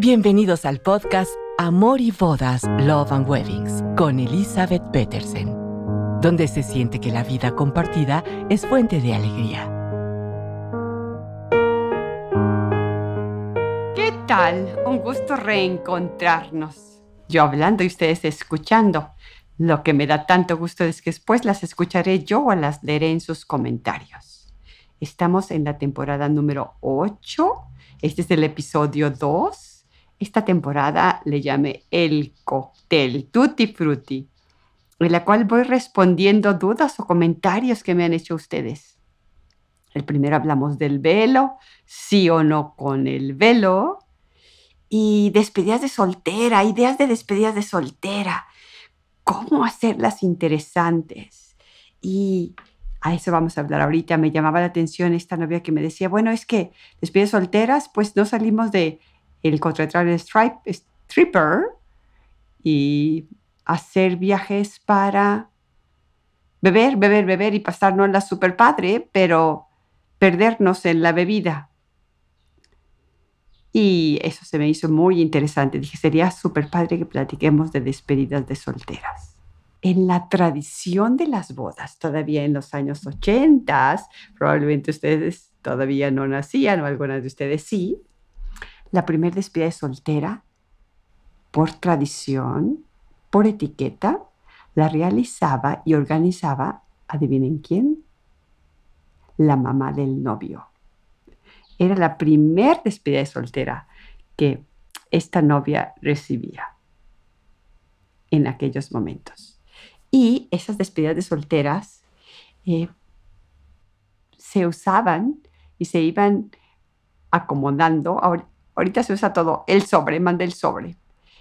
Bienvenidos al podcast Amor y Bodas, Love and Weddings con Elizabeth Petersen, donde se siente que la vida compartida es fuente de alegría. ¿Qué tal? Un gusto reencontrarnos. Yo hablando y ustedes escuchando. Lo que me da tanto gusto es que después las escucharé yo o las leeré en sus comentarios. Estamos en la temporada número 8. Este es el episodio 2 esta temporada le llamé el cóctel Tutti Frutti, en la cual voy respondiendo dudas o comentarios que me han hecho ustedes. El primero hablamos del velo, sí o no con el velo, y despedidas de soltera, ideas de despedidas de soltera, cómo hacerlas interesantes. Y a eso vamos a hablar ahorita. Me llamaba la atención esta novia que me decía, bueno, es que despedidas solteras, pues no salimos de el contratar el stripper y hacer viajes para beber, beber, beber y pasarnos la super padre, pero perdernos en la bebida. Y eso se me hizo muy interesante. Dije, sería súper padre que platiquemos de despedidas de solteras. En la tradición de las bodas, todavía en los años 80, probablemente ustedes todavía no nacían o algunas de ustedes sí, la primera despedida de soltera, por tradición, por etiqueta, la realizaba y organizaba, adivinen quién, la mamá del novio. Era la primera despedida de soltera que esta novia recibía en aquellos momentos. Y esas despedidas de solteras eh, se usaban y se iban acomodando. Ahorita se usa todo, el sobre, manda el sobre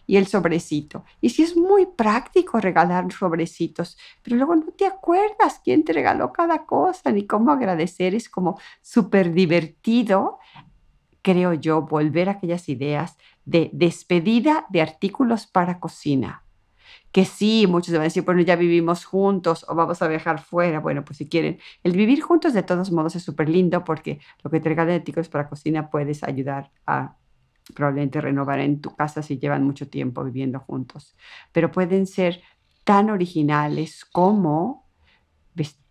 y el sobrecito. Y sí es muy práctico regalar sobrecitos, pero luego no te acuerdas quién te regaló cada cosa ni cómo agradecer. Es como súper divertido, creo yo, volver a aquellas ideas de despedida de artículos para cocina. Que sí, muchos van a decir, bueno, ya vivimos juntos o vamos a viajar fuera. Bueno, pues si quieren, el vivir juntos de todos modos es súper lindo porque lo que te regalan artículos para cocina puedes ayudar a probablemente renovar en tu casa si llevan mucho tiempo viviendo juntos, pero pueden ser tan originales como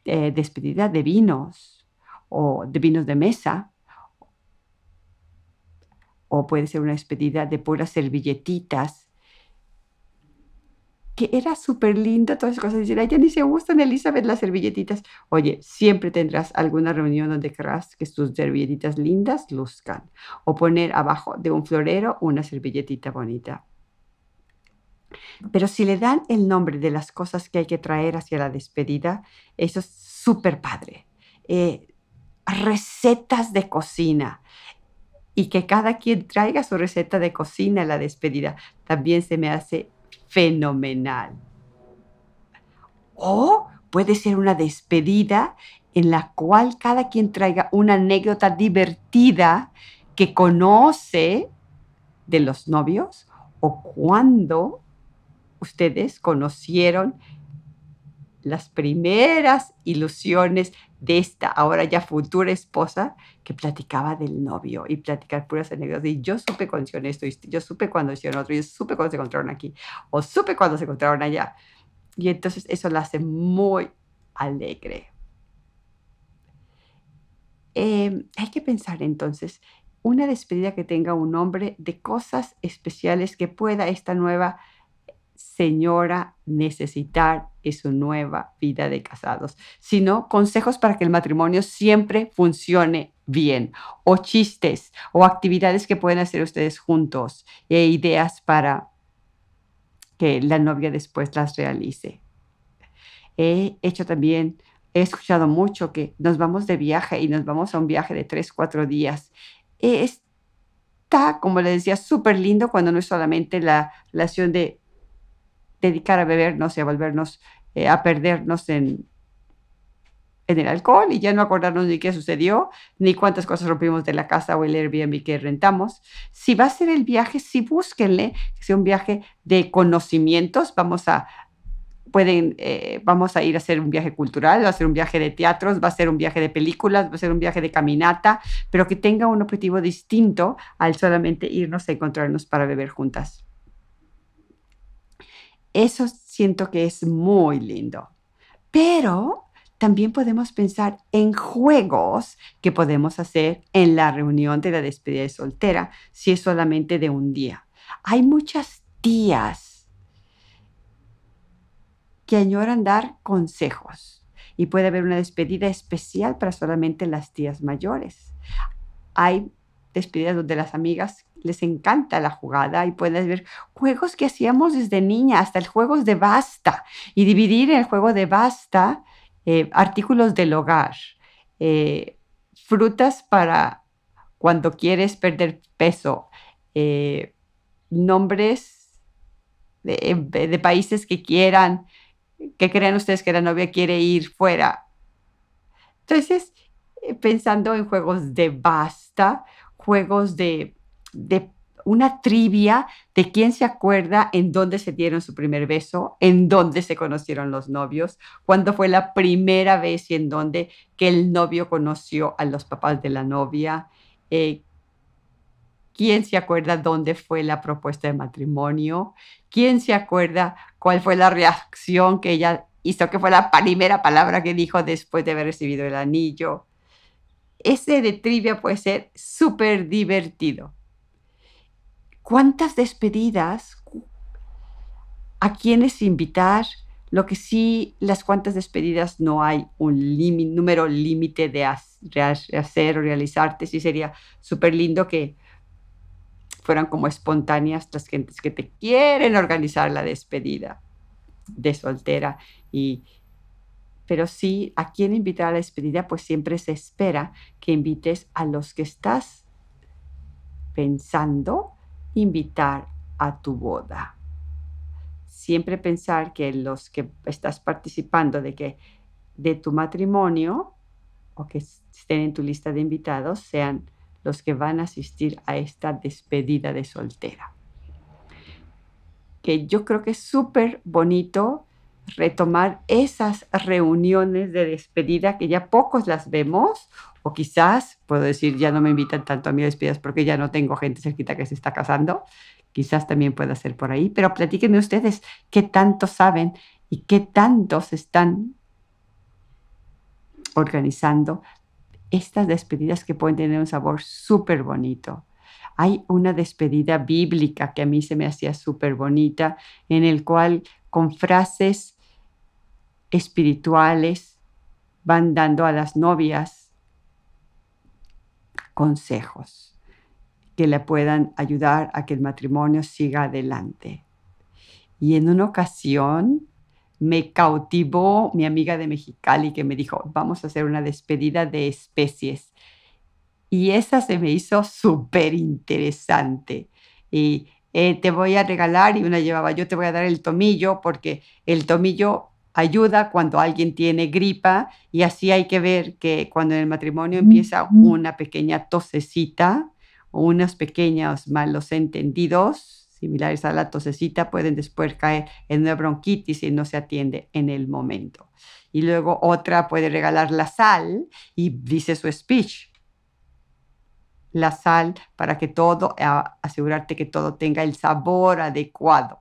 eh, despedida de vinos o de vinos de mesa, o puede ser una despedida de puras servilletitas que era súper linda, todas esas cosas. Dicen, ay, ya ni se gustan, Elizabeth, las servilletitas. Oye, siempre tendrás alguna reunión donde querrás que tus servilletitas lindas luzcan. O poner abajo de un florero una servilletita bonita. Pero si le dan el nombre de las cosas que hay que traer hacia la despedida, eso es súper padre. Eh, recetas de cocina y que cada quien traiga su receta de cocina a la despedida, también se me hace fenomenal. O puede ser una despedida en la cual cada quien traiga una anécdota divertida que conoce de los novios o cuando ustedes conocieron las primeras ilusiones de esta ahora ya futura esposa que platicaba del novio y platicar puras anécdotas. Y yo supe cuando hicieron esto, y yo supe cuando hicieron otro, y yo supe cuando se encontraron aquí, o supe cuando se encontraron allá. Y entonces eso la hace muy alegre. Em, hay que pensar entonces una despedida que tenga un nombre de cosas especiales que pueda esta nueva señora necesitar en su nueva vida de casados, sino consejos para que el matrimonio siempre funcione bien, o chistes, o actividades que pueden hacer ustedes juntos, e ideas para que la novia después las realice. He hecho también, he escuchado mucho que nos vamos de viaje y nos vamos a un viaje de tres, cuatro días. Está, como le decía, súper lindo cuando no es solamente la relación de dedicar a bebernos y a volvernos, eh, a perdernos en, en el alcohol y ya no acordarnos ni qué sucedió, ni cuántas cosas rompimos de la casa o el Airbnb que rentamos. Si va a ser el viaje, sí búsquenle que sea un viaje de conocimientos. Vamos a pueden, eh, vamos a ir a hacer un viaje cultural, va a ser un viaje de teatros, va a ser un viaje de películas, va a ser un viaje de caminata, pero que tenga un objetivo distinto al solamente irnos a encontrarnos para beber juntas. Eso siento que es muy lindo. Pero también podemos pensar en juegos que podemos hacer en la reunión de la despedida de soltera, si es solamente de un día. Hay muchas tías que añoran dar consejos y puede haber una despedida especial para solamente las tías mayores. Hay despedidas donde las amigas les encanta la jugada y puedes ver juegos que hacíamos desde niña, hasta el juego de basta y dividir el juego de basta eh, artículos del hogar, eh, frutas para cuando quieres perder peso, eh, nombres de, países que quieran, que crean ustedes que la novia quiere ir fuera. Entonces, pensando en juegos de basta, juegos de, de una trivia de quién se acuerda en dónde se dieron su primer beso, en dónde se conocieron los novios, cuándo fue la primera vez y en dónde que el novio conoció a los papás de la novia, eh, quién se acuerda dónde fue la propuesta de matrimonio, quién se acuerda cuál fue la reacción que ella hizo, que fue la primera palabra que dijo después de haber recibido el anillo. Ese de trivia puede ser súper divertido. ¿Cuántas despedidas? ¿A quiénes invitar? Lo que sí, las cuantas despedidas no hay un número límite de hacer o realizarte. Sí sería súper lindo que fueran como espontáneas las gentes que te quieren organizar la despedida de soltera. Y, pero sí, ¿a quién invitar a la despedida? Pues siempre se espera que invites a los que estás pensando invitar a tu boda. Siempre pensar que los que estás participando de que de tu matrimonio o que estén en tu lista de invitados sean los que van a asistir a esta despedida de soltera. Que yo creo que es súper bonito retomar esas reuniones de despedida que ya pocos las vemos o quizás, puedo decir, ya no me invitan tanto a mis despedidas porque ya no tengo gente cerquita que se está casando. Quizás también pueda ser por ahí. Pero platíquenme ustedes qué tanto saben y qué tantos están organizando estas despedidas que pueden tener un sabor súper bonito. Hay una despedida bíblica que a mí se me hacía súper bonita, en el cual con frases espirituales van dando a las novias consejos que le puedan ayudar a que el matrimonio siga adelante. Y en una ocasión me cautivó mi amiga de Mexicali que me dijo, vamos a hacer una despedida de especies. Y esa se me hizo súper interesante. Y eh, te voy a regalar, y una llevaba, yo te voy a dar el tomillo, porque el tomillo ayuda cuando alguien tiene gripa y así hay que ver que cuando en el matrimonio empieza una pequeña tosecita o unos pequeños malos entendidos similares a la tosecita pueden después caer en una bronquitis si no se atiende en el momento. Y luego otra puede regalar la sal y dice su speech. La sal para que todo, asegurarte que todo tenga el sabor adecuado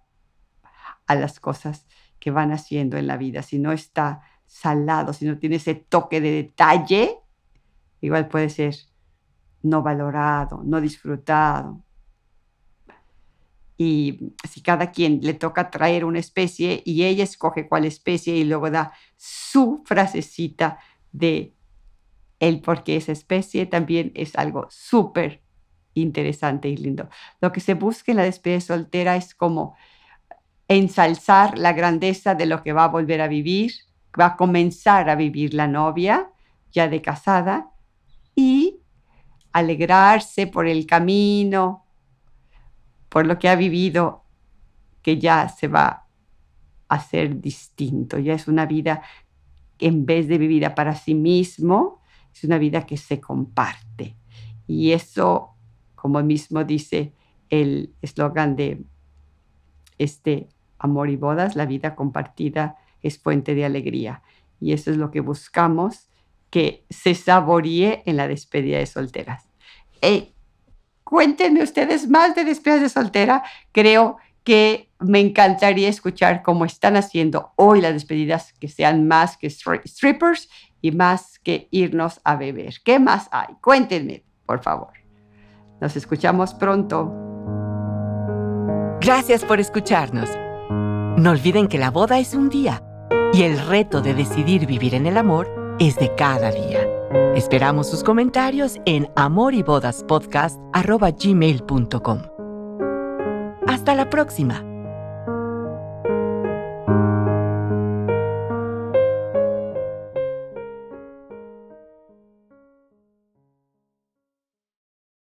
a las cosas que van haciendo en la vida. Si no está salado, si no tiene ese toque de detalle, igual puede ser no valorado, no disfrutado. Y si cada quien le toca traer una especie y ella escoge cuál especie y luego da su frasecita de el por qué esa especie, también es algo súper interesante y lindo. Lo que se busca en la despedida soltera es como ensalzar la grandeza de lo que va a volver a vivir, va a comenzar a vivir la novia ya de casada y alegrarse por el camino, por lo que ha vivido, que ya se va a ser distinto, ya es una vida que en vez de vivida para sí mismo, es una vida que se comparte. Y eso, como mismo dice el eslogan de este amor y bodas, la vida compartida es fuente de alegría. Y eso es lo que buscamos, que se saboree en la despedida de solteras. cuéntenme ustedes más de despedidas de soltera. Creo que me encantaría escuchar cómo están haciendo hoy las despedidas que sean más que strippers y más que irnos a beber. ¿Qué más hay? Cuéntenme, por favor. Nos escuchamos pronto. Gracias por escucharnos. No olviden que la boda es un día y el reto de decidir vivir en el amor es de cada día. Esperamos sus comentarios en amoribodaspodcast.gmail.com. Hasta la próxima.